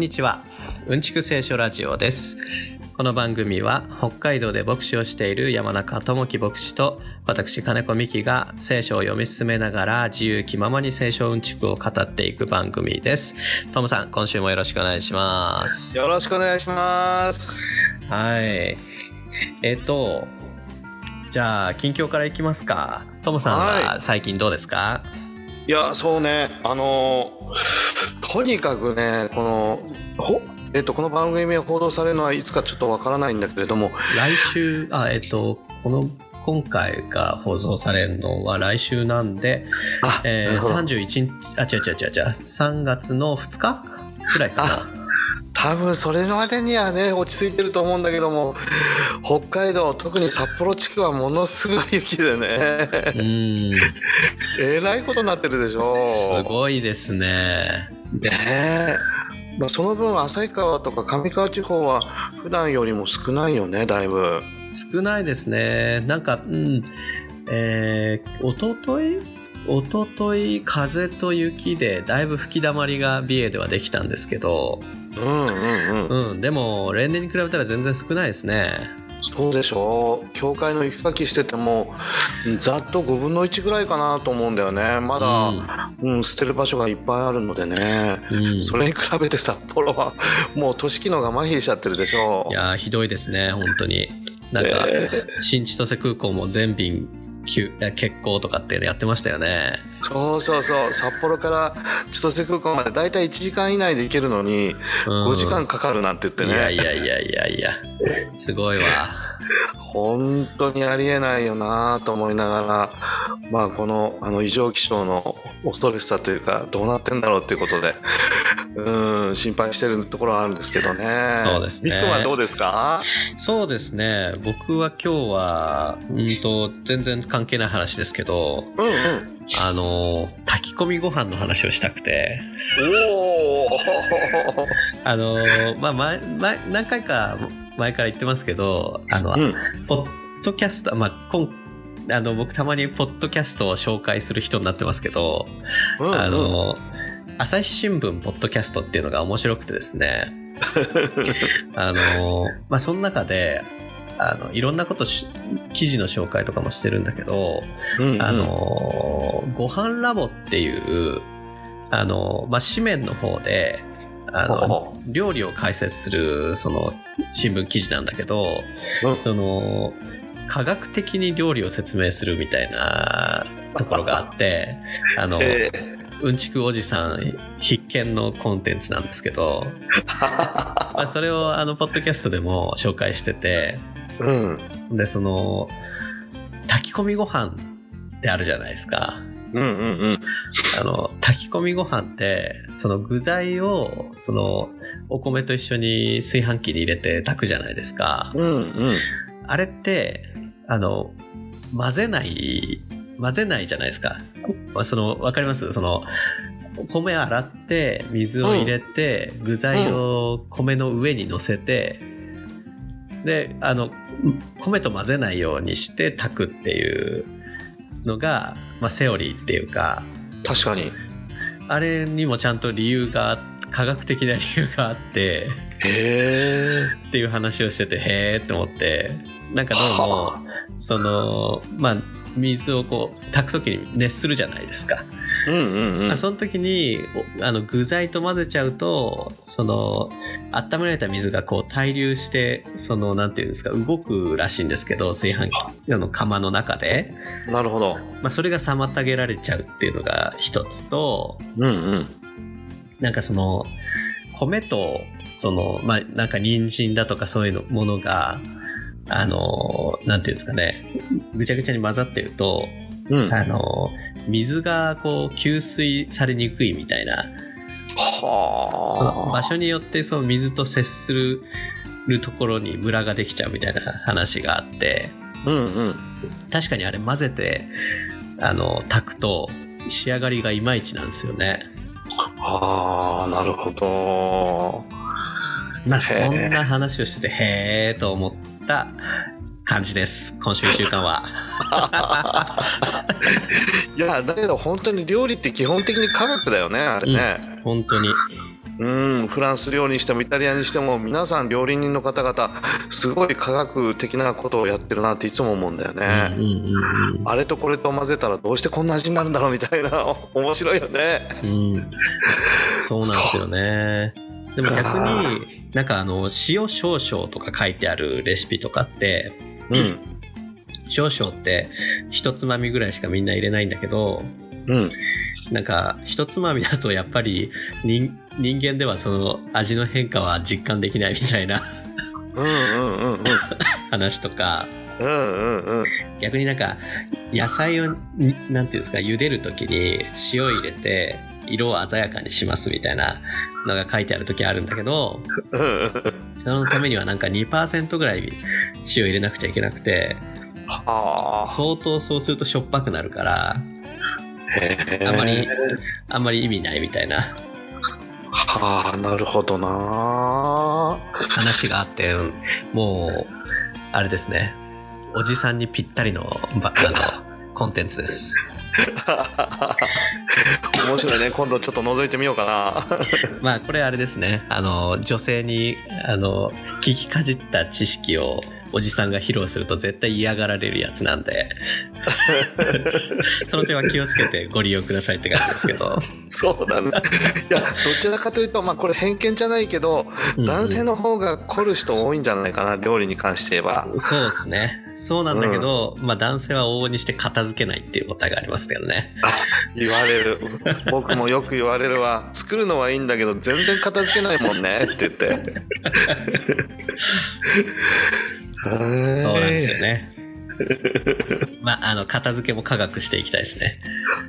こんにちは。うんちく聖書ラジオです。この番組は北海道で牧師をしている山中智樹牧師と私金子美希が聖書を読み進めながら自由気ままに聖書うんちくを語っていく番組です。トムさん今週もよろしくお願いします。よろしくお願いします。はい。えっ、とじゃあ近況からいきますか。トムさんは最近どうですか、いやそうね。あのとにかくねこのほえっとこの番組が報道されるのはいつかちょっとわからないんだけれども来週あえっ、とこの今回が放送されるのは来週なんで、あ、えー、なるほど。31日あ違う違う違う違う3月の2日くらいかな多分それまでにはね落ち着いてると思うんだけども北海道特に札幌地区はものすごい雪でね。うん。えらいことになってるでしょ。すごいですね。ねえ、まあ、その分旭川とか上川地方は普段よりも少ないよねだいぶ。少ないですね。なんかうん。えー、おとといおととい風と雪でだいぶ吹きだまりが美瑛ではできたんですけど、うんうんうん。うん、でも例年に比べたら全然少ないですね。そうでしょう。教会の雪かきしててもざっと5分の1ぐらいかなと思うんだよね。まだ、うん。捨てる場所がいっぱいあるのでね、うん。それに比べて札幌はもう都市機能が麻痺しちゃってるでしょいやーひどいですね本当に。なんか、え新千歳空港も全便休いや欠航とかってやってましたよね。そうそうそう。札幌から千歳空港までだいたい1時間以内で行けるのにうん。5時間かかるなんて言っていやいね、やいやいやいや。すごいわ 本当にありえないよなと思いながらまあこのあの異常気象の恐ろしさというかどうなってんだろうっていうことでうん心配してるところはあるんですけどね。そうですね。はどうですか？そうですね。僕は今日はうんと全然関係ない話ですけどうんうん。あの炊き込みご飯の話をしたくて。おおあのまあ前前何回か前から言ってますけどあの、うんポッドキャスト、まあ、今あの僕たまにポッドキャストを紹介する人になってますけど、うんあの朝日新聞ポッドキャストっていうのが面白くてですね。あの、まあ、その中であのいろんなことし記事の紹介とかもしてるんだけど、うんうん。あのご飯ラボっていうあの、まあ、紙面の方であのほ料理を解説するその新聞記事なんだけど、うん。その科学的に料理を説明するみたいなところがあって あの、え。うんちくおじさん必見のコンテンツなんですけど、まあ、それをあのポッドキャストでも紹介しててーうん。でその炊き込みご飯ってあるじゃないですかうんうんうん。あの炊き込みご飯ってその具材をそのお米と一緒に炊飯器に入れて炊くじゃないですか。うんうん。あれってあの混ぜない混ぜないじゃないですか。まあそのわかります？その米洗って水を入れて、具材を米の上に乗せて、であの米と混ぜないようにして炊くっていうのが、まあ、セオリーっていうか確かに。あれにもちゃんと理由が科学的な理由があってへえっていう話をしててへーって思ってなんかどうもはそのまあ水をこう炊く時に熱するじゃないですか、うんうんうん。まあその時におあの具材と混ぜちゃうとその温められた水がこう対流してそのなんていうんですか動くらしいんですけど炊飯器あの釜の中で、なるほど。まあ、それが妨げられちゃうっていうのが一つとうんうん。なんかその米とそのまあなんか人参だとかそういうのものがあのなんていうんですかねぐちゃぐちゃに混ざってるとうん。あの水がこう吸水されにくいみたいなは場所によってその水と接するところにムラができちゃうみたいな話があってあうんうん確かにあれ混ぜてあの炊くと仕上がりがいまいちなんですよね。ああなるほどまあ、そんな話をしてて、へーと思った感じです。今週1週間は。いやだけど本当に料理って基本的に科学だよねあれね、本当に。うん、フランス料理にしてもイタリアにしても皆さん料理人の方々すごい科学的なことをやってるなっていつも思うんだようんね、うんうん。あれとこれと混ぜたらどうしてこんな味になるんだろうみたいな 面白いよね。うん。うんそうなんですよね。でも逆に、なんかあの、塩少々とか書いてあるレシピとかって、うん少々って一つまみぐらいしかみんな入れないんだけど、うん。なんか一つまみだとやっぱり人人間ではその味の変化は実感できないみたいなうんうんうんうん。話とか、うんうんうん。逆になんか野菜をになんていうんですか茹でる時に塩入れて色を鮮やかにしますみたいなのが書いてある時あるんだけどうんそのためにはなんか2%ぐらい塩入れなくちゃいけなくてはあ相当そうするとしょっぱくなるからあまりあんまり意味ないみたいな。はあなるほどな話があってうん。もうあれですね。おじさんにぴったりのばあのコンテンツです。面白いね。今度ちょっと覗いてみようかまあこれあれですね。あの女性にあの聞きかじった知識をおじさんが披露すると絶対嫌がられるやつなんで。その点は気をつけてご利用くださいって感じですけど。なそうだね。いやどちらかというとまあこれ偏見じゃないけど男性の方が凝る人多いんじゃないかな料理に関して言えば。そうですねそうなんだけど、まあ男性は往々にして片付けないっていう答えがありますけどね。言われる。僕もよく言われるわ。作るのはいいんだけど全然片付けないもんね。って言って。そうそうなんですよね。まああの片付けも科学していきたいですね。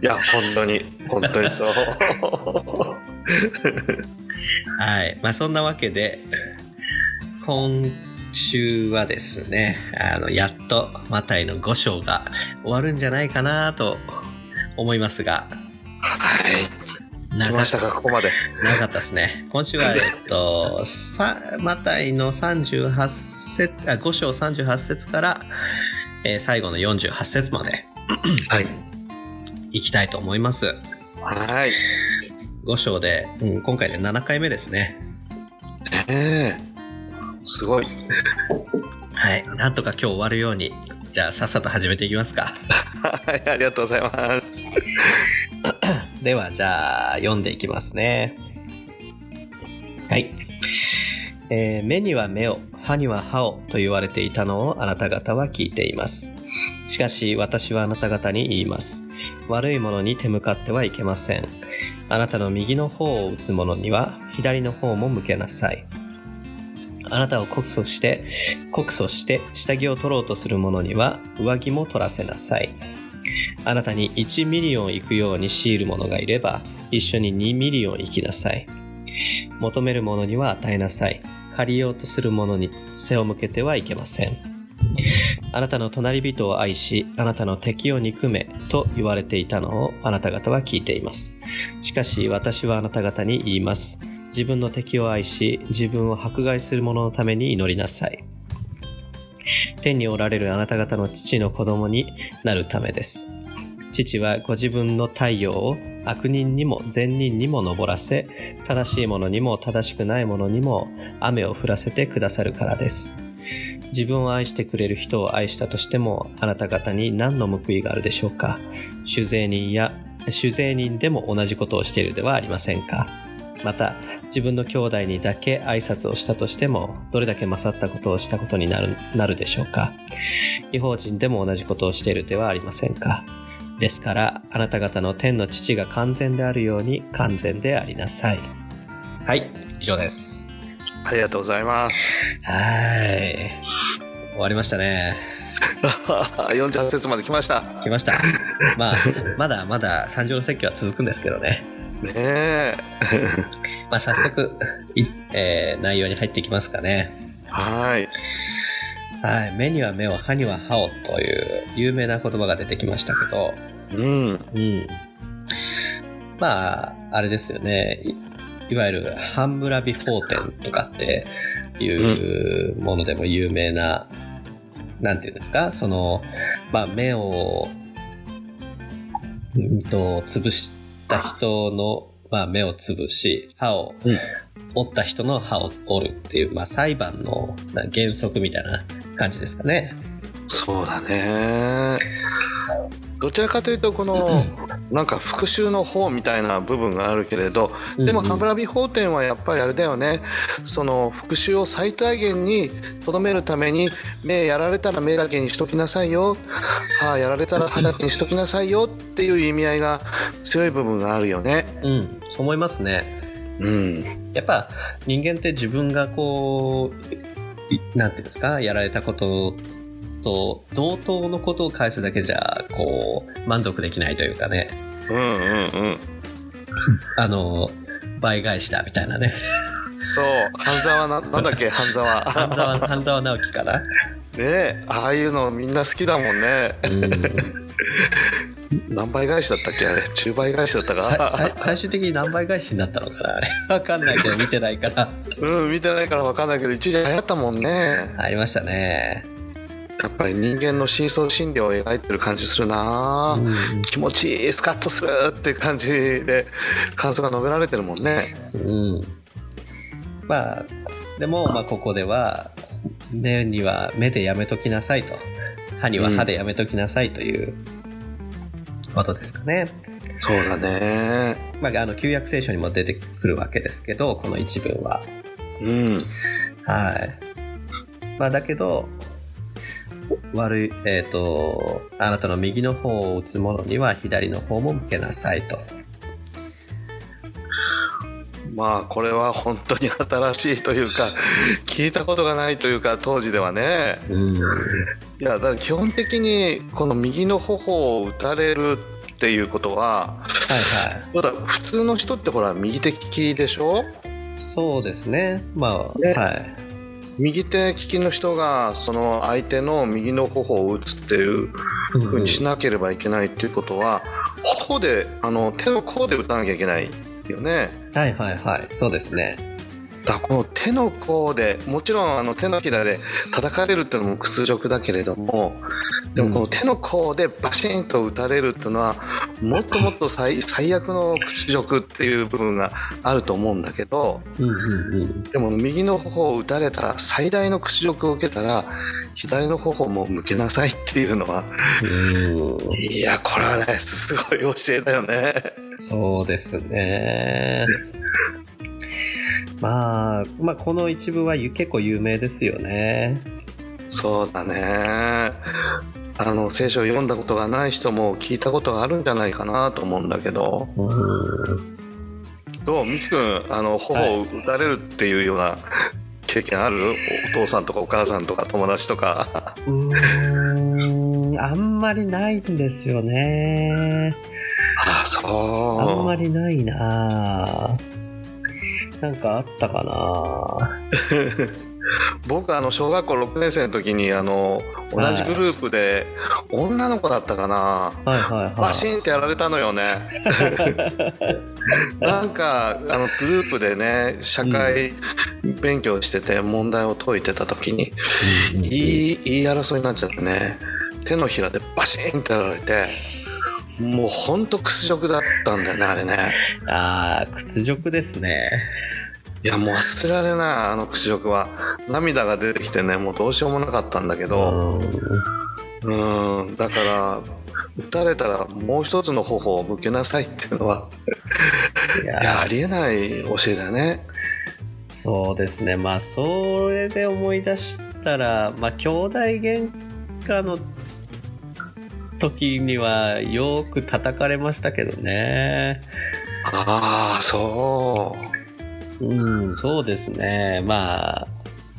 いや本当に。本当にそう。はい。まあそんなわけで、今週はですね、あの、やっとマタイの5章が終わるんじゃないかなと思いますが、はい来長ましたかここまで長かったですね。今週は、えっと、さマタイの38節、あ5章38節から、えー最後の48節まではいいきたいと思います。はい5章で、うん、今回で7回目ですね。ねえすごいはい。なんとか今日終わるように、じゃあさっさと始めていきますか。はいありがとうございます では、じゃあ、読んでいきますね。はい。えー目には目を、歯には歯をと言われていたのをあなた方は聞いています。しかし私はあなた方に言います。悪いものに手向かってはいけません。あなたの右の方を打つ者には左の方も向けなさい。あなたを告訴して、告訴して下着を取ろうとする者には上着も取らせなさい。あなたに1ミリオン行くように強いる者がいれば、一緒に2ミリオン行きなさい。求める者には与えなさい。借りようとする者に背を向けてはいけません。あなたの隣人を愛し、あなたの敵を憎めと言われていたのをあなた方は聞いています。しかし私はあなた方に言います。自分の敵を愛し、自分を迫害する者のために祈りなさい。天におられるあなた方の父の子供になるためです。父はご自分の太陽を悪人にも善人にも昇らせ、正しい者にも正しくない者にも雨を降らせてくださるからです。自分を愛してくれる人を愛したとしても、あなた方に何の報いがあるでしょうか酒税人や酒税人でも同じことをしているではありませんかまた、自分の兄弟にだけ挨拶をしたとしても、どれだけ勝ったことをしたことになるなるでしょうか？違法人でも同じことをしているではありませんか？ですから、あなた方の天の父が完全であるように完全でありなさい。はい、以上です。ありがとうございますはい。終わりましたね。48節まで来ました来ました。まあ、まだまだ三条の説教は続くんですけどね。ねえ まあ、早速、いえー内容に入っていきますかね。はいはい。目には目を、歯には歯をという有名な言葉が出てきましたけど、うんうん。まあ、あれですよね。いいわゆる、ハンブラビ法典とかっていうものでも有名な、なんていうんですか？その、まあ、目を、うんと、潰した人のまあ、目をつぶし、歯を、うん折った人の歯を折るっていう、まあ、裁判のな原則みたいな感じですかね。そうだね。どちらかというとこのなんか復讐の方みたいな部分があるけれどでもうんうん。歯ブラビ法典はやっぱりあれだよね。その復讐を最大限にとどめるために目やられたら目だけにしときなさいよ。歯やられたら歯だけにしときなさいよ。っていう意味合いが強い部分があるよね。うん、そう思いますね。うん、やっぱ人間って自分がこう、いなんていうんですか、やられたことと同等のことを返すだけじゃ、こう、満足できないというかね、うんうんうん あの、倍返しだみたいなね。そう半沢ななんだっけ 半沢半沢、半沢直樹かな。ねえああいうのみんな好きだもんねうん何倍返しだったっけあれ？10倍返しだったか？最終的に何倍返しになったのかな？あれ。わかんないけど見てないから。うん見てないから分かんないけど一時流行ったもんねありましたね。やっぱり人間の深層心理を描いてる感じするな、うん気持ちいいスカッとするって感じで感想が述べられてるもんねうん。まあ、でも、まあ、ここでは、目には目でやめときなさいと。歯には歯でやめときなさいということですかね。そうだねまあ、あの、旧約聖書にも出てくるわけですけど、この一文は。うんはい。まあ、だけど、悪い、えっ、と、あなたの右の方を打つ者には左の方も向けなさいと。まあこれは本当に新しいというか 聞いたことがないというか当時ではねうん。いやだから基本的にこの右の頬を打たれるっていうことははいはい。ほら普通の人ってほら右手利きでしょ？そうですね。まあ、ねはい。右手利きの人がその相手の右の頬を打つっていう風にしなければいけないっていうことは頬であの手の甲で打たなきゃいけないよねはいはいはい。そうですね。だこの手の甲でもちろんあの手のひらで叩かれるっていうのも屈辱だけれどもでもこの手の甲でバシンと打たれるっていうのはもっともっと最最悪の屈辱っていう部分があると思うんだけどうんうんうん。でも右の頬を打たれたら最大の屈辱を受けたら左の頬も向けなさいっていうのはうんいやこれはねすごい教えだよね。そうですね。まあ、まあ、この一部はゆ結構有名ですよね。そうだね。あの聖書を読んだことがない人も聞いたことがあるんじゃないかなと思うんだけど。うん。どう？みきくんあの頬を打たれるっていうような経験ある、お父さんとかお母さんとか友達とか。うーん、あんまりないんですよね。あそう。あんまりないな。なんかあったかな 僕あの小学校6年生の時にあの同じグループで女の子だったかな。はいはいはい。バシンってやられたのよね。なんかあのグループでね社会勉強してて問題を解いてた時に言い言い争いになっちゃってね手のひらでバシンってやられてもうほんと屈辱だったんだよねあれね。ああ、屈辱ですね。いやもう忘れられないあの屈辱は。涙が出てきてねもうどうしようもなかったんだけど。うんうんだから打たれたらもう一つの頬を向けなさいっていうのは。いややありえない教えだね。そうですね。まあ、それで思い出したら、まあ、兄弟喧嘩の時にはよく叩かれましたけどね。ああそうん、そうですね。まあ、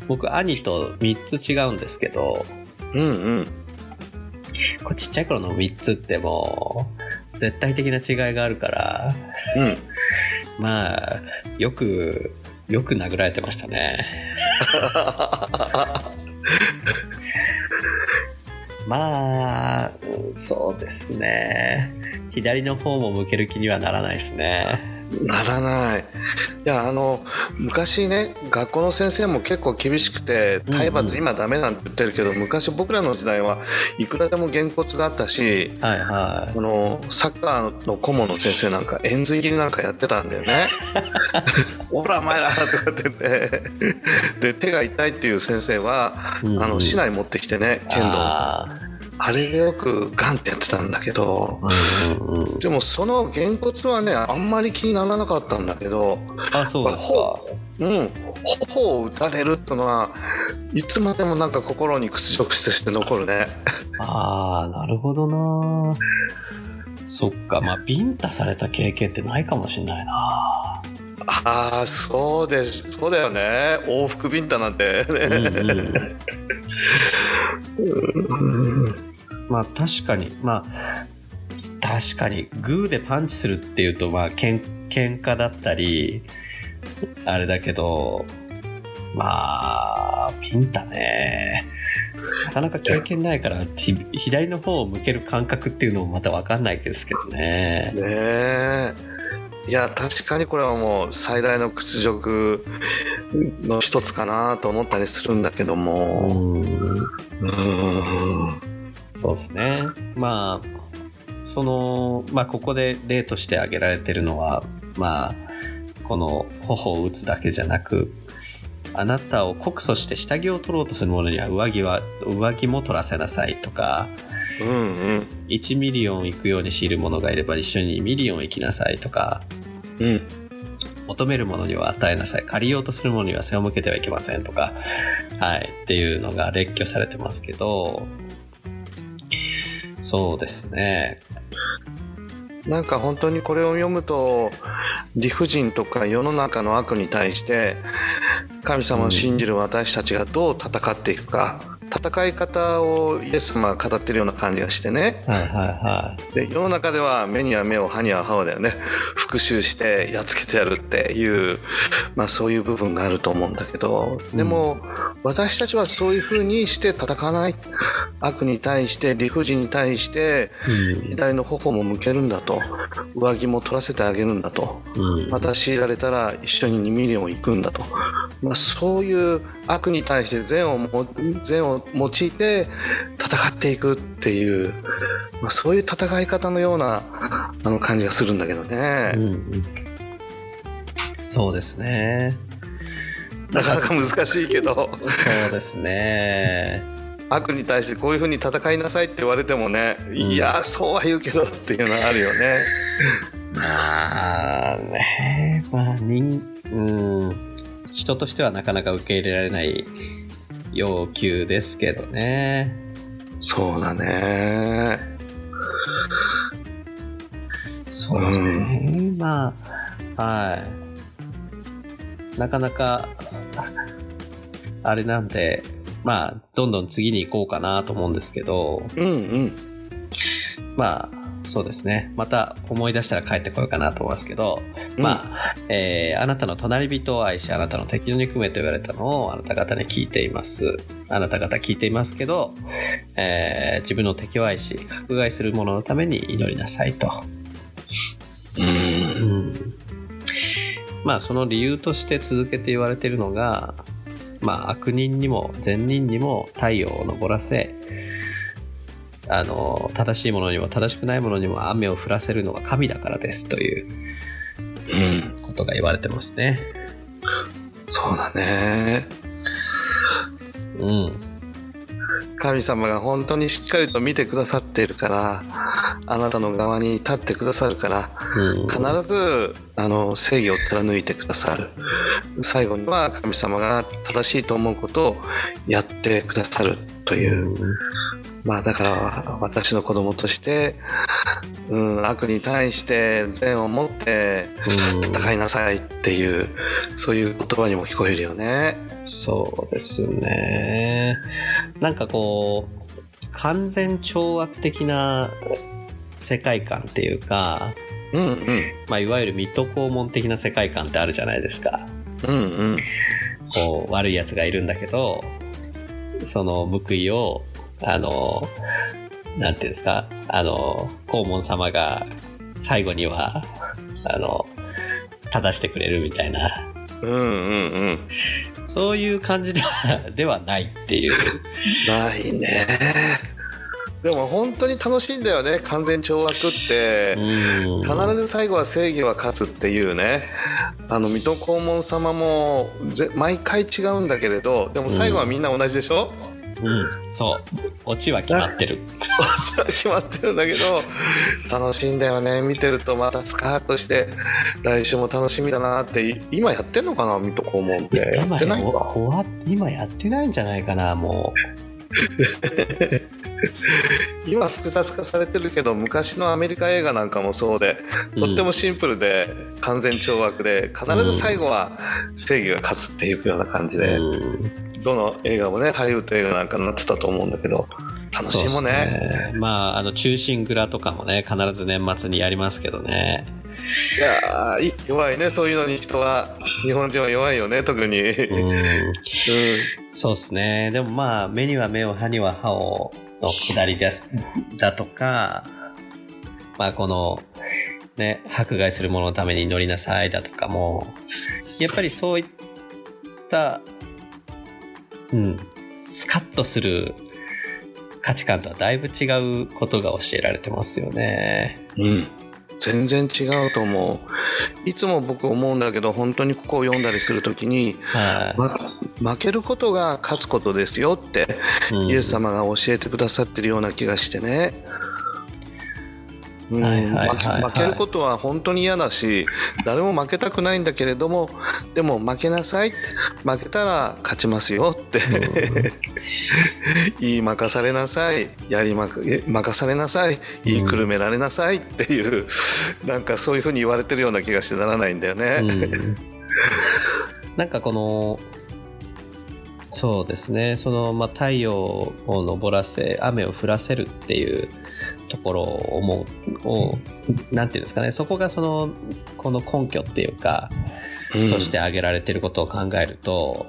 僕、兄と3つ違うんですけど、ううんうんこうちっちゃい頃の3つってもう、絶対的な違いがあるから、まあ、よく、よく殴られてましたね。まあ、うんそうですね。左の方も向ける気にはならないですね。ならない。いや、あの、昔ね、学校の先生も結構厳しくて、体罰今ダメなんて言ってるけど、昔僕らの時代はいくらでもげんこつがあったし、はいはあの、サッカーの顧問の先生なんか、円髄切りなんかやってたんだよね。おら、お前らとかってて、で、手が痛いっていう先生は、うんうんあの、市内持ってきてね、い。剣道。ああれでよくガンってやってたんだけど、ーうんうんうん。でもそのげんこつはね、あんまり気にならなかったんだけど、あ、そうですか。うん、頬を打たれるってのはいつまでもなんか心に屈辱として残るね。ああ、なるほどな。そっか、まあ、ビンタされた経験ってないかもしんないな。ああ、そうで、そうだよね。往復ビンタなんて、ね。うんうん。うんまあ、確かに、まあ、確かに、グーでパンチするっていうと、まあ、けん、喧嘩だったり、あれだけど、まあ、ビンタね。なかなか経験ないから、ひ左の方を向ける感覚っていうのもまたわかんないですけどね。ねえ。いや、確かにこれはもう最大の屈辱の一つかなと思ったりするんだけどうも。ん。うん。そうですね。まあ、その、まあ、ここで例として挙げられてるのは、まあ、この頬を打つだけじゃなく、あなたを告訴して下着を取ろうとする者には上着は、上着も取らせなさいとか、うんうん。1ミリオン行くように強いる者がいれば一緒に2ミリオン行きなさいとか、うん。求める者には与えなさい。借りようとする者には背を向けてはいけませんとか、はい、っていうのが列挙されてますけど、そうですね。なんか本当にこれを読むと理不尽とか世の中の悪に対して神様を信じる私たちがどう戦っていくか戦い方をイエス様が語ってるような感じがしてね。はいはいはい。で世の中では目には目を歯には歯をだよね。復讐してやっつけてやるっていう、まあ、そういう部分があると思うんだけど。でも、私たちはそういうふうにして戦わない悪に対して理不尽に対してうん。左の頬も向けるんだと。上着も取らせてあげるんだと。うん。また強いられたら一緒に2ミリオン行くんだと、まあ、そういう悪に対して善をも善を用いて戦っていくっていう、まあ、そういう戦い方のようなあの感じがするんだけどうね、んうん。そうですね。なかなか難しいけど。そうですね。悪に対してこういうふうに戦いなさいって言われてもね、んいやそうは言うけどっていうのはあるよね。まあね、まあ人、うん、人としてはなかなか受け入れられない要求ですけどね。そうだね。そうですね。まあ、はい。なかなか、あれなんで、まあ、どんどん次に行こうかなと思うんですけど、うんうん。まあ、そうですね。また思い出したら帰ってこようかなと思いますけど、まあ、えーあなたの隣人を愛し、あなたの敵の憎めと言われたのをあなた方に聞いています。あなた方聞いていますけど、えー自分の敵を愛し、迫害する者のために祈りなさいと。うんうんまあその理由として続けて言われているのが、まあ悪人にも善人にも太陽を昇らせ、あの、正しいものにも正しくないものにも雨を降らせるのが神だからですといううん。ことが言われてますね。そうだね。うん。神様が本当にしっかりと見てくださっているから、あなたの側に立ってくださるから、うん、必ずあの正義を貫いてくださる。最後には神様が正しいと思うことをやってくださるという。うんまあだから私の子供として、うん、悪に対して善を持って戦いなさいっていう、そういう言葉にも聞こえるよね。そうですね。なんかこう、完全懲悪的な世界観っていうか、うんうん。まあ、いわゆる水戸黄門的な世界観ってあるじゃないですか。うんうん。こう、悪い奴がいるんだけど、その報いを、あの、なんていうんですか、あの、黄門様が最後には、あの、正してくれるみたいな、うんうんうん。そういう感じではではないっていう。ないね。でも本当に楽しいんだよね、完全懲悪って。うん。必ず最後は正義は勝つっていうね。あの水戸黄門様もぜ毎回違うんだけれどでも最後はみんな同じでしょ、うん、そう。オチは決まってる。決まってるんだけど楽しいんだよね。見てるとまたスカートして来週も楽しみだなって。い今やってんのかな水戸黄門って。や今ってない今やってないんじゃないかな、も 今複雑化されてるけど昔のアメリカ映画なんかもそうでう。とってもシンプルで完全懲悪で必ず最後は正義が勝つっていうような感じで、うんどの映画もねハリウッド映画なんかになってたと思うんだけど楽しいもねすまあ、あの、中心蔵とかもね、必ず年末にやりますけどね。いや弱いねそういうのに人は日本人は弱いよね特に、うんうん。そうですね。でもまあ、目には目を、歯には歯をの下りです、だとか、まあ、この、ね、迫害する者のために乗りなさいだとかも、やっぱりそういった、うん、スカッとする価値観とはだいぶ違うことが教えられてますよね。うん全然違うと思う。いつも僕思うんだけど本当にここを読んだりするときに、はい、ま負けることが勝つことですよってうん。イエス様が教えてくださってるような気がしてね。うん負けることは本当に嫌だし誰も負けたくないんだけれどもでも負けなさい。負けたら勝ちますよって。言い任されなさい。やりまくえ任されなさい。言いくるめられなさい。っていう、なんかそういうふうに言われてるような気がしてならないんだよね。うん。なんかこのそうですね。その、まあ、太陽を昇らせ雨を降らせるっていうところを思うをなんていうんですかね。そこがそのこの根拠っていうかうん。として挙げられてることを考えると、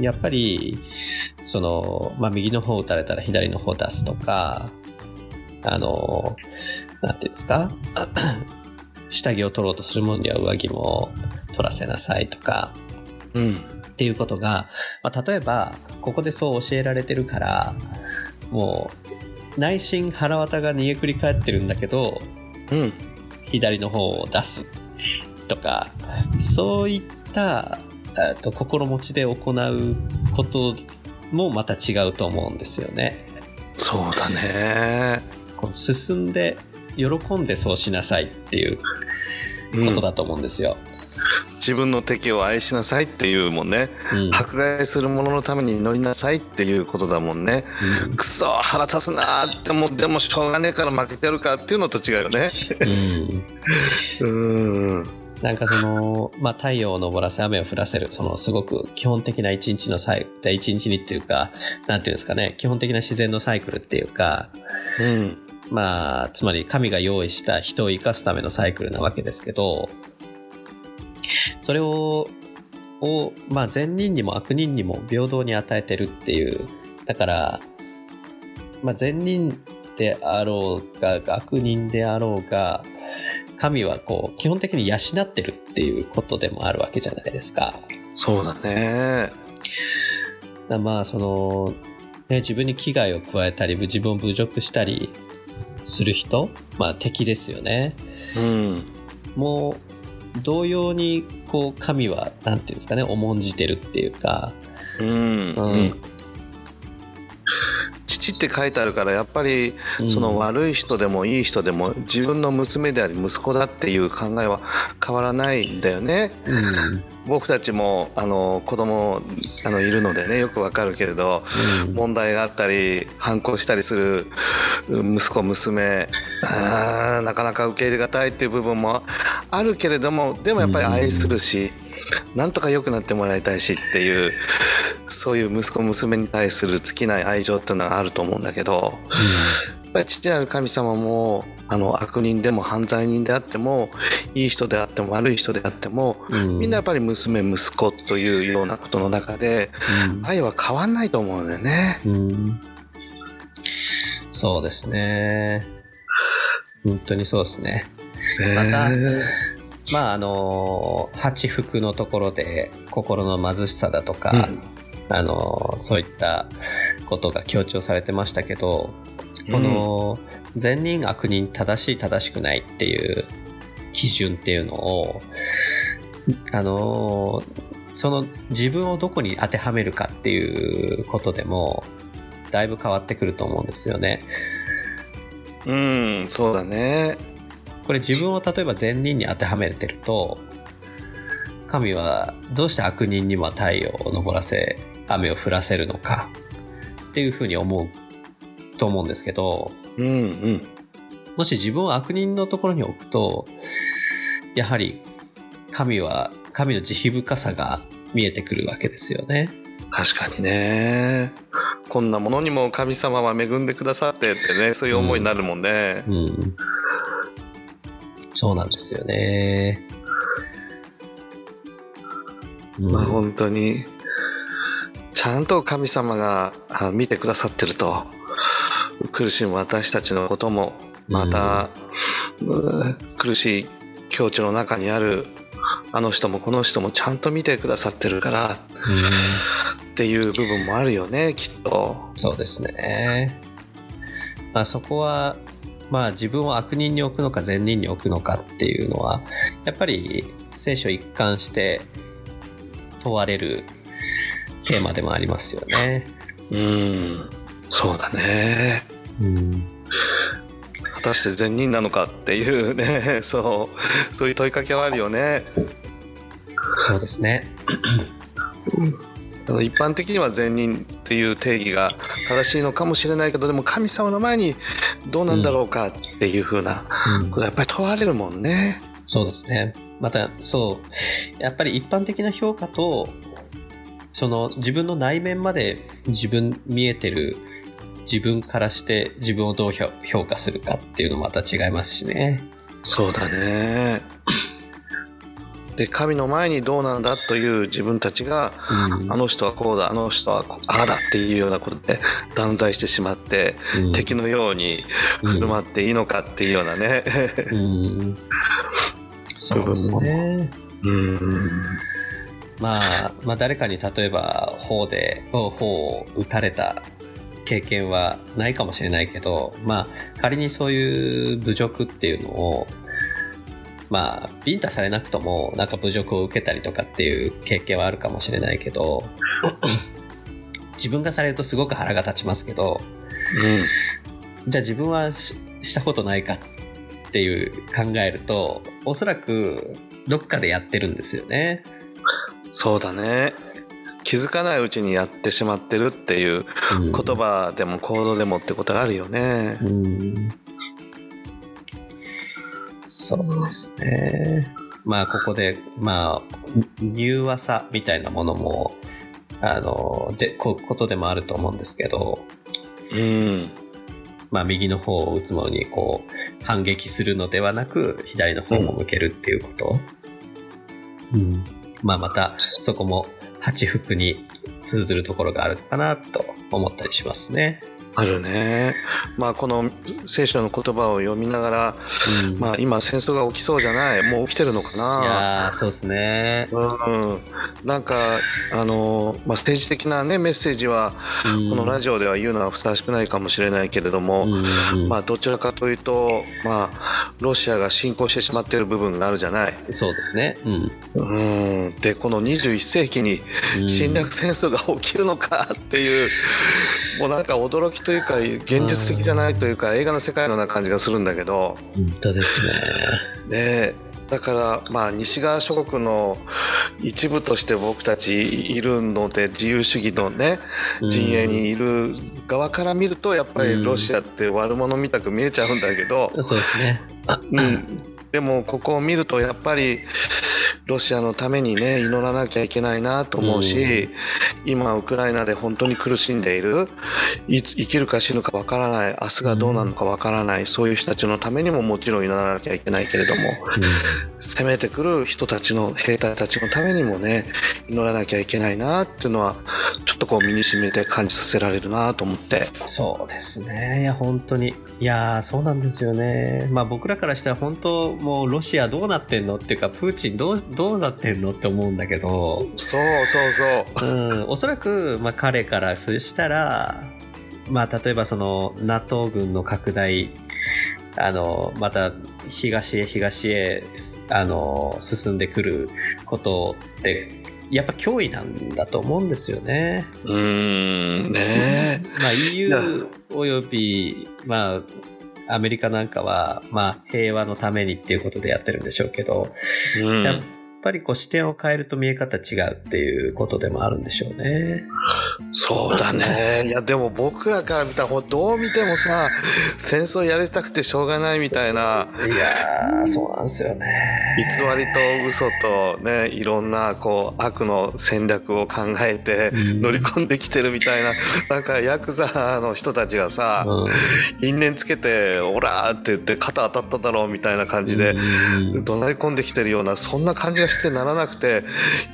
やっぱりその、まあ、右の方を打たれたら左の方を出すとかあのなんていうんですか？下着を取ろうとする者には上着も取らせなさいとかうん。っていうことが、まあ、例えばここでそう教えられてるからもう内心腹渡が逃げくり返ってるんだけどうん左の方を出すとかそういったと心持ちで行うこともまた違うと思うんですよね。そうだね。こう進んで喜んでそうしなさいっていううんことだと思うんですよ。自分の敵を愛しなさいっていうもんね、うん。迫害する者のために乗りなさいっていうことだもんね、うん。くそ腹立つなーってもでもしょうがねえから負けてるかっていうのと違うよね。うん。うん。なんかその、まあ、太陽を昇らせ雨を降らせる、そのすごく基本的な一日のサイクル、一日にっていうか、なんていうんですかね、基本的な自然のサイクルっていうか、うん。まあ、つまり神が用意した人を生かすためのサイクルなわけですけど、それを、を、まあ、善人にも悪人にも平等に与えてるっていう。だから、まあ、善人であろうが、悪人であろうが、神はこう、基本的に養ってるっていうことでもあるわけじゃないですか。そうだねだまあ、その、ね、自分に危害を加えたり、自分を侮辱したりする人、まあ敵ですよね。うんもう同様にこう神はなんていうんですかね重んじてるっていうか、うん、うんうん父って書いてあるからやっぱりうん。その悪い人でもいい人でも自分の娘であり息子だっていう考えは変わらないんだよね。うん。僕たちもあの子供あのいるのでねよくわかるけれどうん。問題があったり反抗したりするうん息子娘あーなかなか受け入れがたいっていう部分もあるけれどもでもやっぱり愛するし、なんとか良くなってもらいたいしっていうそういう息子娘に対する尽きない愛情っていうのがあると思うんだけどやっぱり父なる神様もあの悪人でも犯罪人であってもいい人であっても悪い人であってもうん。みんなやっぱり娘息子というようなことの中でうん。愛は変わんないと思うんだよね。うん。そうですね。本当にそうですね。またへまああの八福のところで心の貧しさだとか、あのそういったことが強調されてましたけどこの善人悪人正しい正しくないっていう基準っていうのをあのその自分をどこに当てはめるかっていうことでもだいぶ変わってくると思うんですよね。うんそうだねこれ自分を例えば善人に当てはめてると神はどうして悪人にも太陽を昇らせ雨を降らせるのかっていうふうに思うと思うんですけどうんうんもし自分を悪人のところに置くとやはり神は神の慈悲深さが見えてくるわけですよね。確かにねこんなものにも神様は恵んでくださってってねそういう思いになるもんね、うん。そうなんですよね。うんまあ本当にちゃんと神様があ見てくださってると苦しむ私たちのこともまた、うん苦しい境地の中にあるあの人もこの人もちゃんと見てくださってるからうんっていう部分もあるよねきっと。そうですね。まあそこは、まあ自分を悪人に置くのか善人に置くのかっていうのは、やっぱり聖書一貫して問われるテーマでもありますよね。うんそうだねうん。果たして善人なのかっていうね そうそういう問いかけはあるよね。そうですね。一般的には善人っていう定義が正しいのかもしれないけどでも神様の前にどうなんだろうかっていう風なうんやっぱり問われるもんね。そうですね。また、そう、やっぱり一般的な評価と、その自分の内面まで自分見えてる自分からして自分をどう評評価するかっていうのもまた違いますしね。そうだね。で神の前にどうなんだという自分たちがうん。あの人はこうだあの人はこうああだっていうようなことで断罪してしまってうん。敵のように振る舞っていいのかっていうようなね。うん。そうですね。うん。まあ、まあ誰かに例えば砲で砲を撃たれた経験はないかもしれないけど、まあ仮にそういう侮辱っていうのをまあビンタされなくともなんか侮辱を受けたりとかっていう経験はあるかもしれないけど 自分がされるとすごく腹が立ちますけどじゃあ自分はししたことないかっていう考えるとおそらくどっかでやってるんですよね。そうだね気づかないうちにやってしまってるっていううん言葉でも行動でもってことがあるよね。うんそうですね。まあ、ここで、まあ、柔和さみたいなものも、あの、で、こことでもあると思うんですけど、うん。まあ、右の方を打つものに、こう、反撃するのではなく、左の方も向けるっていうこと。うん。まあ、また、そこも、八福に通ずるところがあるのかな、と思ったりしますね。あるね。まあこの聖書の言葉を読みながら、うん。まあ今戦争が起きそうじゃないもう起きてるのかいな。やーそうですね。うん、なんかあの、まあ、政治的な、ね、メッセージはこのラジオでは言うのはふさわしくないかもしれないけれども、うんまあ、どちらかというと、まあ、ロシアが侵攻してしまっている部分があるじゃない。そうですね。うんうん、でこの21世紀にうん侵略戦争が起きるのかっていう、もうなんか驚きというか現実的じゃないというか映画の世界のような感じがするんだけど。本当ですね。でだからまあ西側諸国の一部として僕たちいるので自由主義のねうん陣営にいる側から見るとやっぱりロシアって悪者みたく見えちゃうんだけど、そうですね。うん、でもここを見るとやっぱりロシアのためにね祈らなきゃいけないなと思うし、今ウクライナで本当に苦しんでいるいつ生きるか死ぬかわからない明日がどうなるのかわからない、そういう人たちのためにももちろん祈らなきゃいけないけれども攻めてくる人たちの兵隊たちのためにもね祈らなきゃいけないなっていうのはちょっととこう身に染めて感じさせられるなと思って。そうですね。いや、本当に。いやー、そうなんですよね。まあ僕らからしたら本当もうロシアどうなってんのっていうか、プーチンどう、どうなってんのって思うんだけど、そうそうそう。うん、おそらく、まあ彼からしたら、まあ例えばその NATO 軍の拡大、あの、また東へ東へ、あの、進んでくることって、やっぱ脅威なんだと思うんですよね。うーん、ねまあ、い EU やおよび、まあ、アメリカなんかは、まあ、平和のためにっていうことでやってるんでしょうけど、え。うんやっぱりこう視点を変えると見え方違うっていうことでもあるんでしょうね。そうだね。いや、でも僕らから見たら、どう見てもさ、戦争やりたくてしょうがないみたいな、いやー、そうなんですよね。偽りと嘘とね、いろんなこう悪の戦略を考えてうん乗り込んできてるみたいな、なんかヤクザの人たちがさ、うん因縁つけて、オラーって言って肩当たっただろうみたいな感じで、うん怒鳴り込んできてるようなそんな感じがしてならなくて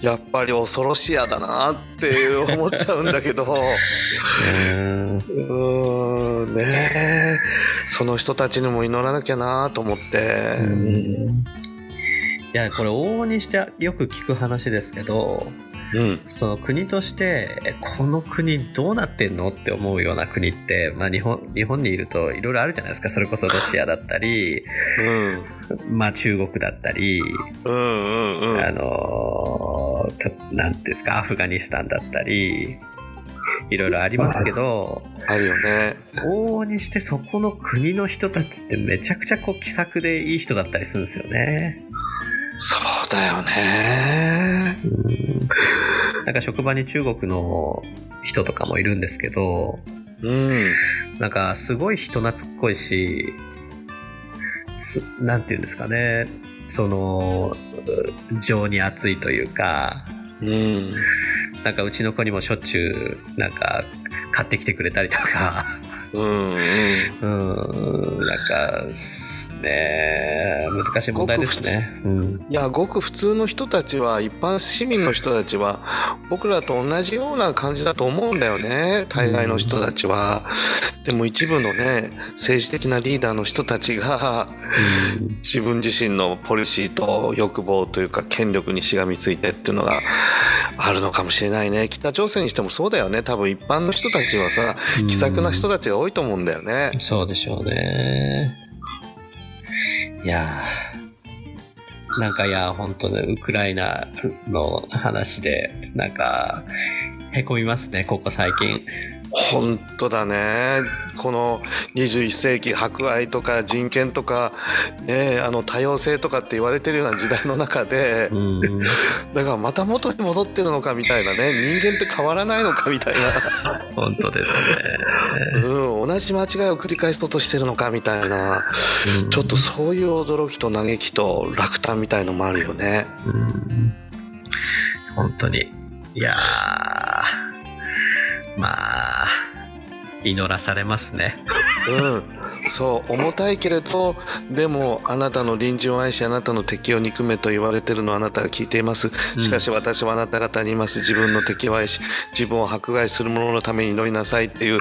やっぱり恐ろしやだなって思っちゃうんだけど。うんうーんねえその人たちにも祈らなきゃなと思って、うん。いや、これ往々にしてよく聞く話ですけど、うん。その国としてえこの国どうなってんのって思うような国って、まあ、日本日本にいるといろいろあるじゃないですか。それこそロシアだったり、まあ、中国だったり、うんうんうん。うんあのーたなんていうんですかアフガニスタンだったりいろいろありますけどあるよね。往々にしてそこの国の人たちってめちゃくちゃこう気さくでいい人だったりするんですよね。そうだよね。うん。なんか職場に中国の人とかもいるんですけど、うん。なんかすごい人懐っこいし、すなんていうんですかね、その、う情に熱いというか、うん。なんかうちの子にもしょっちゅう、なんか買ってきてくれたりとか、うんうん。うん、なんか、すね難しい問題ですね。うん。いやごく普通の人たちは一般市民の人たちは僕らと同じような感じだと思うんだよね大概の人たちは。でも一部のね政治的なリーダーの人たちが自分自身のポリシーと欲望というか権力にしがみついてっていうのがあるのかもしれないね北朝鮮にしてもそうだよね多分一般の人たちはさ気さくな人たちが多いと思うんだよね。そうでしょうね。いやーなんかいや、本当ね、ウクライナの話で、なんか、へこみますね、ここ最近。本当だねこの21世紀博愛とか人権とか、ね、あの多様性とかって言われてるような時代の中でうん。だからまた元に戻ってるのかみたいなね人間って変わらないのかみたい本当ですな、ね。うん、同じ間違いを繰り返そうとしてるのかみたいなうんちょっとそういう驚きと嘆きと落胆みたいのもあるよね。うん本当に。いやー、まあ、祈らされますね。うん、そう重たいけれどでもあなたの隣人を愛しあなたの敵を憎めと言われてるのはあなたが聞いていますしかし私はあなた方にいます自分の敵を愛し自分を迫害する者のために祈りなさいっていう、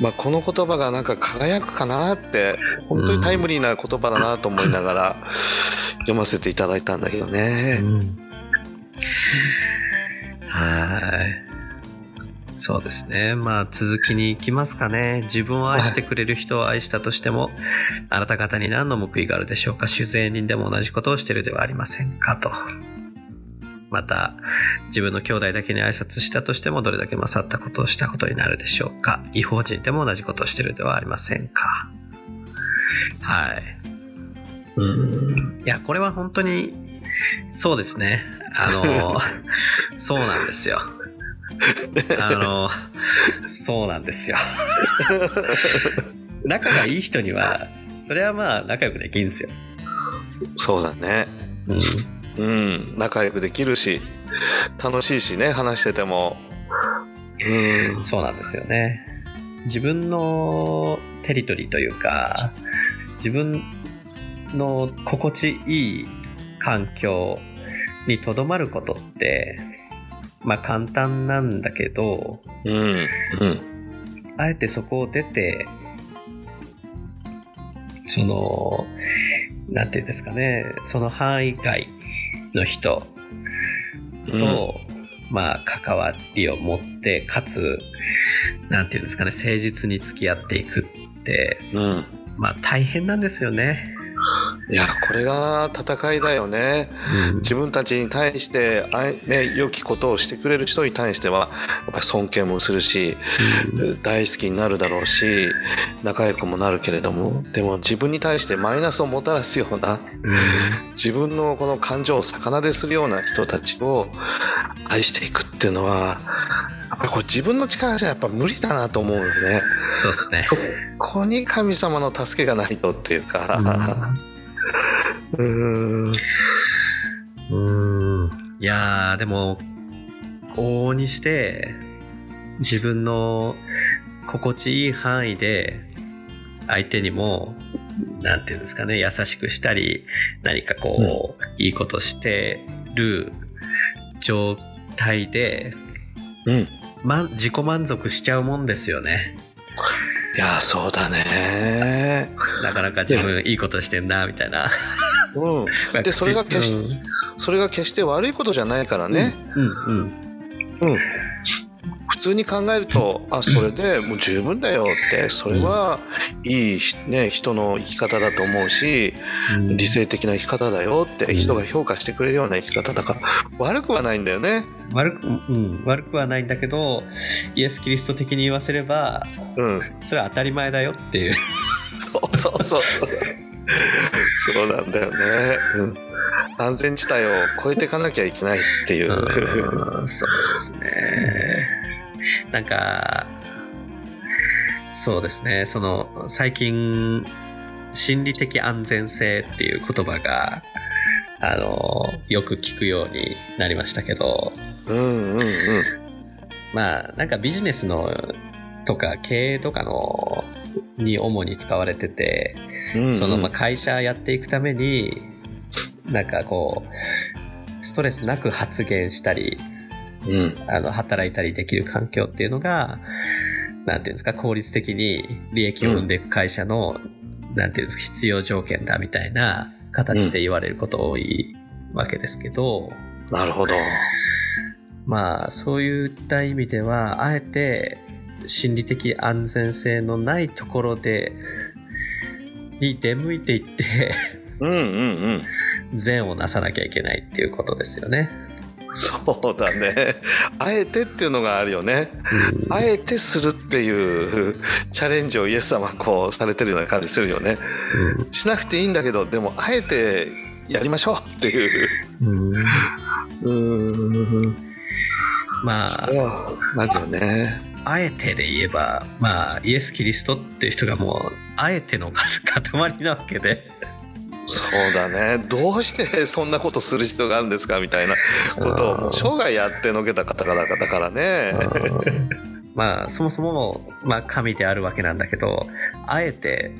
まあ、この言葉がなんか輝くかなって本当にタイムリーな言葉だなと思いながら読ませていただいたんだけどね。はい。そうですね。まあ、続きに行きますかね。自分を愛してくれる人を愛したとしても、あなた方に何の報いがあるでしょうか？酒税人でも同じことをしているではありませんか？と。また、自分の兄弟だけに挨拶したとしても、どれだけ勝ったことをしたことになるでしょうか？違法人でも同じことをしているではありませんか？はい。うん。いや、これは本当に、そうですね。あの、そうなんですよ。あの、そうなんですよ。仲がいい人には、それはまあ仲良くできるんですよ。そうだねうん。うん、仲良くできるし楽しいしね話してても。うんそうなんですよね。自分のテリトリーというか、自分の心地いい環境にとどまることって、まあ簡単なんだけど、うん。うん。あえてそこを出て、その、なんていうんですかね、その範囲外の人と、まあ関わりを持って、かつ、なんていうんですかね、誠実に付き合っていくって、うん。まあ大変なんですよね。いや、これが戦いだよね。自分たちに対して、あいね、良きことをしてくれる人に対しては、やっぱり尊敬もするし、大好きになるだろうし、仲良くもなるけれども、でも自分に対してマイナスをもたらすような、自分のこの感情を逆なでするような人たちを愛していくっていうのは、やっぱりこれ自分の力じゃやっぱ無理だなと思うよね。そうですね。そこに神様の助けがないとっていうか、うーん。うん。いやー、でも、往々にして、自分の心地いい範囲で、相手にも、なんていうんですかね、優しくしたり、何かこう、いいことしてる状態で、うん。ま、自己満足しちゃうもんですよね。いや、そうだね。なかなか自分いいことしてんな、みたいな。うん。でそれが決しうんそれが決して悪いことじゃないからね。うん、うん。うん。普通に考えると、あ、それでもう十分だよって、それはいい、ね、人の生き方だと思うし、うん理性的な生き方だよって、人が評価してくれるような生き方だから、悪くはないんだよね。悪く、うん、悪くはないんだけど、イエス・キリスト的に言わせれば、うん。それは当たり前だよっていう。そうそうそう。そうなんだよね。うん。安全地帯を越えていかなきゃいけないっていう。うんそうですね。なんか、そうですね。その、最近、心理的安全性っていう言葉が、あの、よく聞くようになりましたけど、うんうんうん。まあ、なんかビジネスの、とか経営とかの、に主に使われてて、うんうんそのまあ会社やっていくためになんかこうストレスなく発言したりうんあの働いたりできる環境っていうのがなんていうんですか効率的に利益を生んでいく会社の、なんていうんですか必要条件だみたいな形で言われること多いわけですけど、なるほど。まあそういった意味ではあえて心理的安全性のないところでに出向いていってうんうんうん。善をなさなきゃいけないっていうことですよね。そうだね。あえてっていうのがあるよね。あえてするっていうチャレンジをイエス様はこうされてるような感じするよね。うんしなくていいんだけど、でもあえてやりましょうっていう。うんうん。まあそれはなるよね。あえてで言えばまあイエス・キリストっていう人がもうあえての塊なわけでそうだね。どうしてそんなことする必要があるんですかみたいなことをもう生涯やってのけた方々だからね。まあそもそも、まあ、神であるわけなんだけどあえて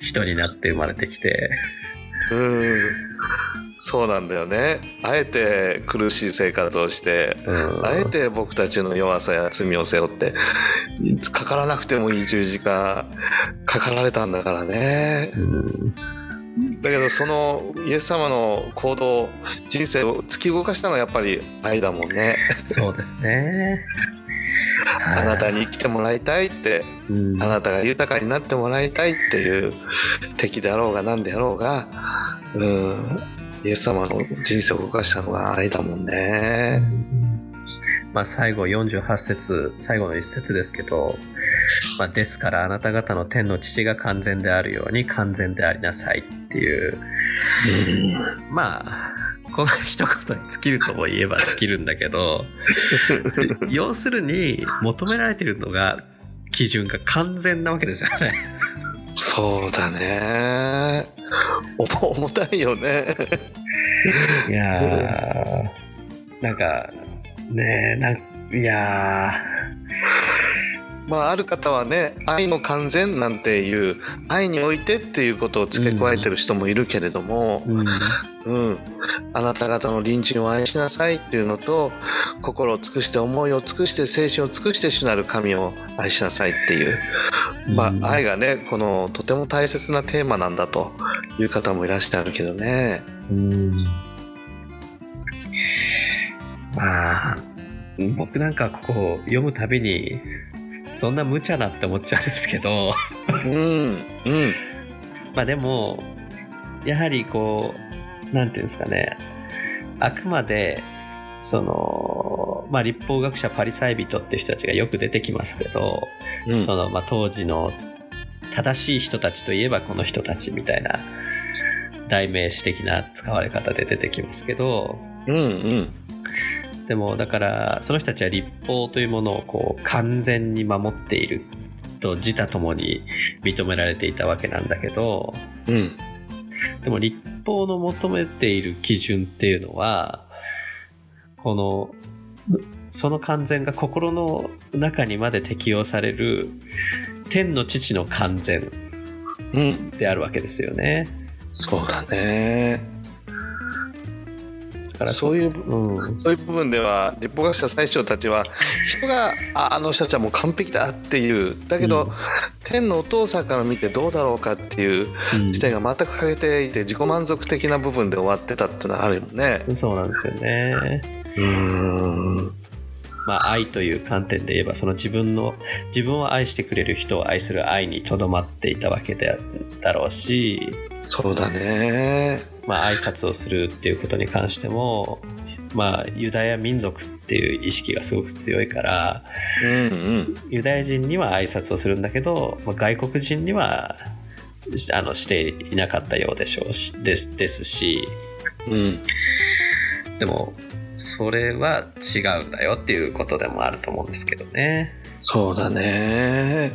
人になって生まれてきてうん。そうなんだよね。あえて苦しい生活をして、うんあえて僕たちの弱さや罪を背負って、かからなくてもいい十字架、かかられたんだからね。うんだけど、そのイエス様の行動、人生を突き動かしたのはやっぱり愛だもんね。そうですね。あなたに生きてもらいたいって、うんあなたが豊かになってもらいたいっていう敵であろうが何であろうが、うん、イエス様の人生を動かしたのが愛だもんね。まあ最後48節最後の一節ですけど、まあ、ですからあなた方の天の父が完全であるように完全でありなさいっていうまあこの一言に尽きるとも言えば尽きるんだけど 要するに求められているのが基準が完全なわけですよね。そうだね。お重たいよね。いやーなんかねえなんいやまあ、ある方はね愛の完全なんていう愛においてっていうことを付け加えてる人もいるけれども、うん。うん、あなた方の隣人を愛しなさいっていうのと心を尽くして思いを尽くして精神を尽くして主なる神を愛しなさいっていう、まうん。あ、愛がねこのとても大切なテーマなんだという方もいらっしゃるけどね。うんまあ僕なんかここ読むたびにそんな無茶なって思っちゃうんですけど。うんうん。まあでもやはりこうなんていうんですかね。あくまでそのまあ立法学者パリサイ人って人たちがよく出てきますけど、うん。そのまあ当時の正しい人たちといえばこの人たちみたいな代名詞的な使われ方で出てきますけど。うんうんでもだからその人たちは立法というものをこう完全に守っていると自他ともに認められていたわけなんだけどうん。でも立法の求めている基準っていうのはこのその完全が心の中にまで適用される天の父の完全うん。であるわけですよね。そうだね。だからそういううん。そういう部分では立法学者最初たちは人がああの人たちはもう完璧だっていう。だけど、うん。天のお父さんから見てどうだろうかっていううん。視点が全く欠けていて自己満足的な部分で終わってたっていうのはあるよね。そうなんですよね。うーん。まあ、愛という観点で言えばその自分の自分を愛してくれる人を愛する愛にとどまっていたわけでだろうし、そうだね。まあ、挨拶をするっていうことに関しても、まあ、ユダヤ民族っていう意識がすごく強いからうんうん。ユダヤ人には挨拶をするんだけど、まあ、外国人にはしあのしていなかったようでしょうしですですしうん。でもそれは違うんだよっていうことでもあると思うんですけどね。そうだね。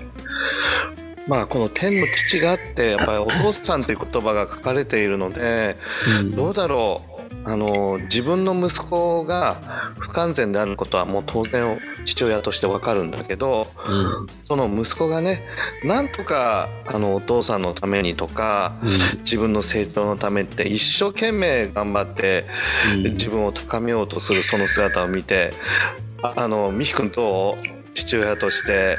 まあこの天の父があってやっぱりお父さんという言葉が書かれているのでうん。どうだろう。あの自分の息子が不完全であることはもう当然父親としてわかるんだけどうん。その息子がねなんとかあのお父さんのためにとかうん。自分の成長のためって一生懸命頑張ってうん。自分を高めようとするその姿を見てああの美樹君と父親として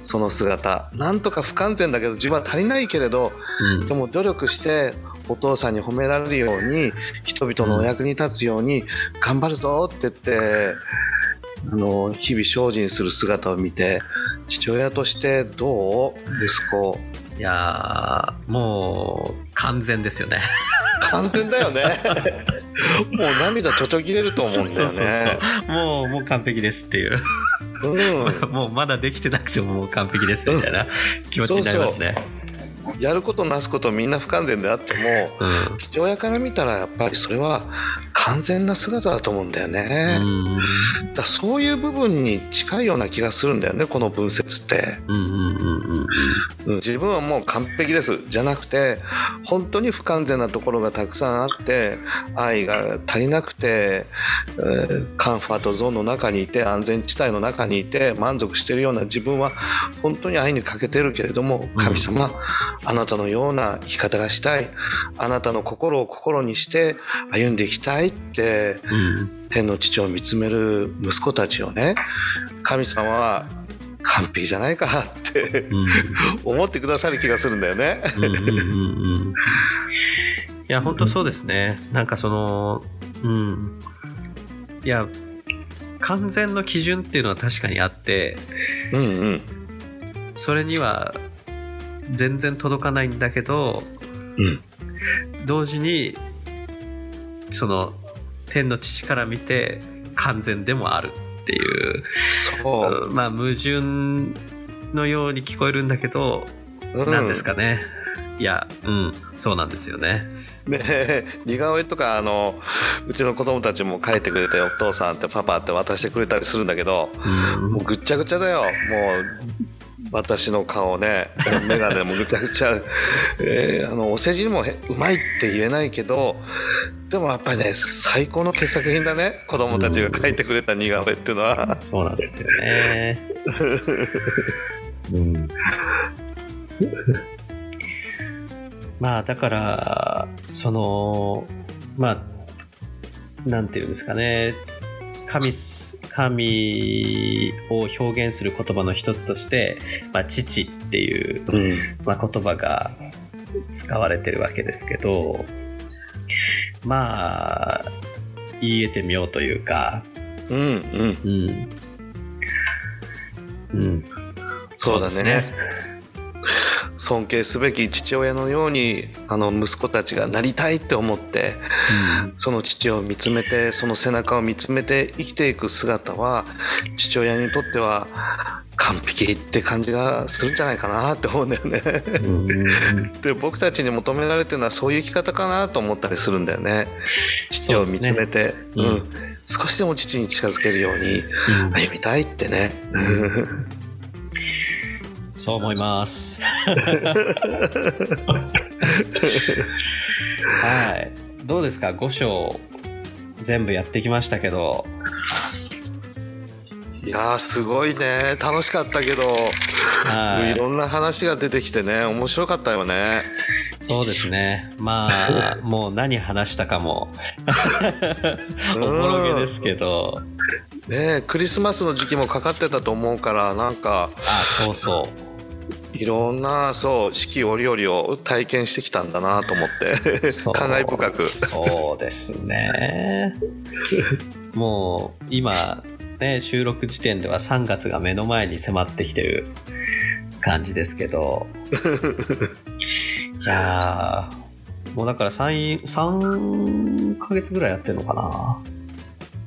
その姿。なんとか不完全だけど自分は足りないけれどうん。でも努力してお父さんに褒められるように人々のお役に立つように頑張るぞって言ってあの日々精進する姿を見て父親としてどう息子？いやーもう完全ですよね。完全だよねもう涙ちょちょぎれると思うんだよそうそうねそう。もうもう完璧ですっていう。うん。もうまだできてなくてももう完璧ですみたいな気持ちになりますね。やることなすことみんな不完全であってもうん。父親から見たらやっぱりそれは完全な姿だと思うんだよね、うん。だそういう部分に近いような気がするんだよねこの文節って、うんうんうんうんうん、自分はもう完璧です。じゃなくて本当に不完全なところがたくさんあって愛が足りなくて、えーカンファートゾーンの中にいて安全地帯の中にいて満足しているような自分は本当に愛に欠けてるけれどもうん。神様、あなたのような生き方がしたい。あなたの心を心にして歩んでいきたいってうん。天の父を見つめる息子たちをね神様は完璧じゃないかってうん。思ってくださる気がするんだよね。いや本当そうですね。なんかそのうん。いや完全の基準っていうのは確かにあってうんうん。それには全然届かないんだけどうん同時にその天の父から見て完全でもあるっていう、そう、まあ矛盾のように聞こえるんだけど、うん、なんですかね。いやうんそうなんですよね。ね似顔絵とかあのうちの子供たちも描いてくれてお父さんってパパって渡してくれたりするんだけどうん。もうぐっちゃぐちゃだよ。もう私の顔ね 眼鏡もぐちゃぐちゃ、えーあのお世辞もへうまいって言えないけどでもやっぱりね最高の傑作品だね子供たちが描いてくれた似顔絵っていうのは。そうなんですよね。うん。まあ、だから、その、まあ、なんていうんですかね。神す、神を表現する言葉の一つとして、まあ、父っていう、うん。まあ、言葉が使われてるわけですけど、まあ、言えてみようというか、うんうん。うん。うん。そうだね。そうですね尊敬すべき父親のようにあの息子たちがなりたいって思ってその父を見つめてその背中を見つめて生きていく姿は父親にとっては完璧って感じがするんじゃないかなって思うんだよね。うん。うんで僕たちに求められてるのはそういう生き方かなと思ったりするんだよね。父を見つめてう、うんん少しでも父に近づけるようにうん歩みたいってね。そう思います。はい。どうですか ?5 章全部やってきましたけど。いやーすごいね楽しかったけど、はいいろんな話が出てきてね面白かったよね。そうですね。まあ、もう何話したかも、おぼろげですけど。ねクリスマスの時期もかかってたと思うからなんかあ、そうそう。いろんなそう四季折々を体験してきたんだなと思ってそう感慨深くそうですね。もう今、ね、収録時点では3月が目の前に迫ってきてる感じですけど。いやー、もうだから3、3ヶ月ぐらいやってんのかな。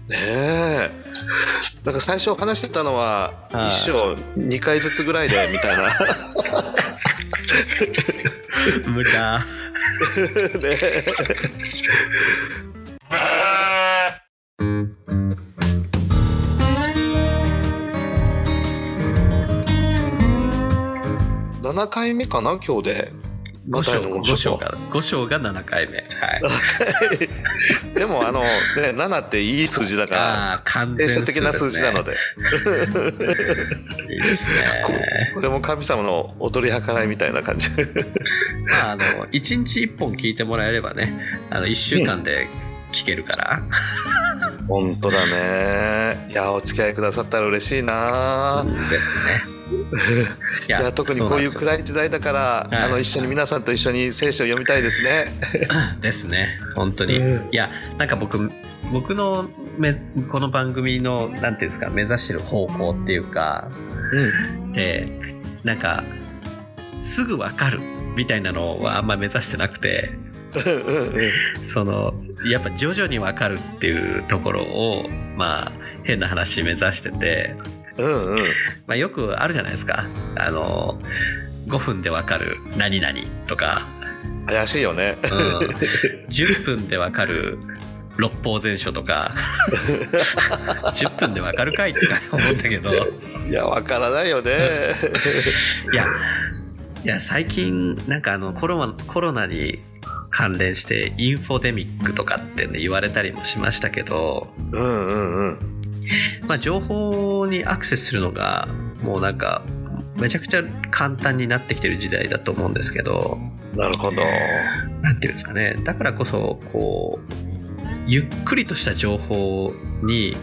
ねえ。だから最初話してたのははい。一章2回ずつぐらいでみたいな。無理だ。ね7回目かな今日で5章、の5章が、5章が7回目。はい。でもあの、ね、7っていい数字だからああ、完定全数的な数字なので。いいですね。これも神様の踊り計らいみたいな感じまあ、あの、1日1本聞いてもらえればね、あの、1週間で聞けるから。本当だねいやお付き合いくださったら嬉しいな、ですね。いいや特にこういう暗い時代だから、はいあの一緒に皆さんと一緒に聖書を読みたいですね。ですね。本当に。うんいや、なんか僕、僕のめ、この番組の、なんていうんですか、目指してる方向っていうか、うん、で、なんか、すぐわかるみたいなのはあんま目指してなくて、その、やっぱ徐々にわかるっていうところを、まあ、変な話目指してて、うんうんまあ、よくあるじゃないですか。あの、5分でわかる何々とか、怪しいよね。うん、10分でわかる六法全書とか、10分でわかるかいって思うんだけど、いやわからないよね。いや、いや、最近、なんかあの、コロナ、コロナに関連してインフォデミックとかってね、言われたりもしましたけど、うんうんうん。まあ、情報にアクセスするのが、もうなんか、めちゃくちゃ簡単になってきてる時代だと思うんですけど、なるほど。なんていうんですかね、だからこそ、こう、ゆっくりとした情報に、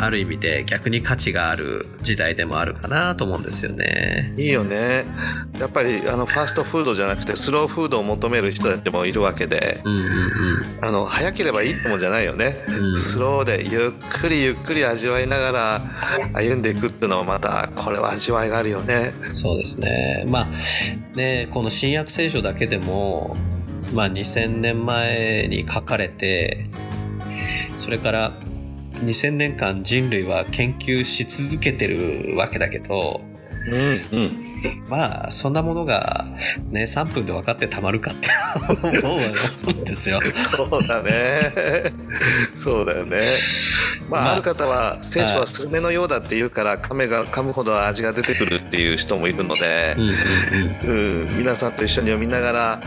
ある意味で逆に価値がある時代でもあるかなと思うんですよね。いいよね。やっぱりあのファーストフードじゃなくてスローフードを求める人たちもいるわけで、うんうんあの早ければいいってもんじゃないよね。うん。うんスローでゆっくりゆっくり味わいながら歩んでいくっていうのはまたこれは味わいがあるよね。そうですね。まあ、ね、この新約聖書だけでも、まあ2000年前に書かれて、それから2000年間人類は研究し続けてるわけだけど、うんうんまあ、そんなものがね、3分で分かってたまるかって思うんですよ。そうだね。そうだよね。まあ、まあある方は、聖書はスルメのようだって言うから、噛めが噛むほど味が出てくるっていう人もいるのでう、んうんうん、皆さんと一緒に読みながら、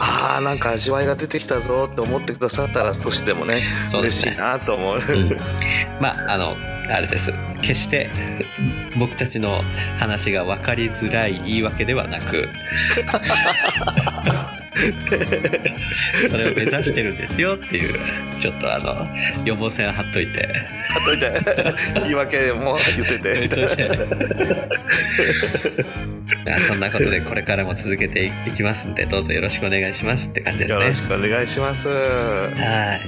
ああ、なんか味わいが出てきたぞって思ってくださったら、少しでもね、嬉しいなと思う。うん。うんまあ、あの、あれです。決して僕たちの話が分かりづらい言い訳ではなく、それを目指してるんですよっていう、ちょっとあの、予防線貼っといて。貼っといて、言い訳も言ってて、そんなことでこれからも続けていきますんでどうぞよろしくお願いしますって感じですねよろしくお願いします。はい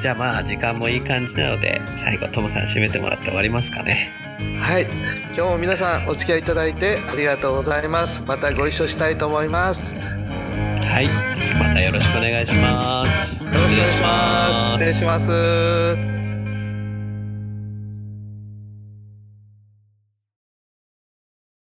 じゃあまあ時間もいい感じなので最後トムさん締めてもらって終わりますかねはい、今日も皆さんお付き合いいただいてありがとうございます。またご一緒したいと思います。よはいまたよろしくお願いしますろしくお願いします。失礼します。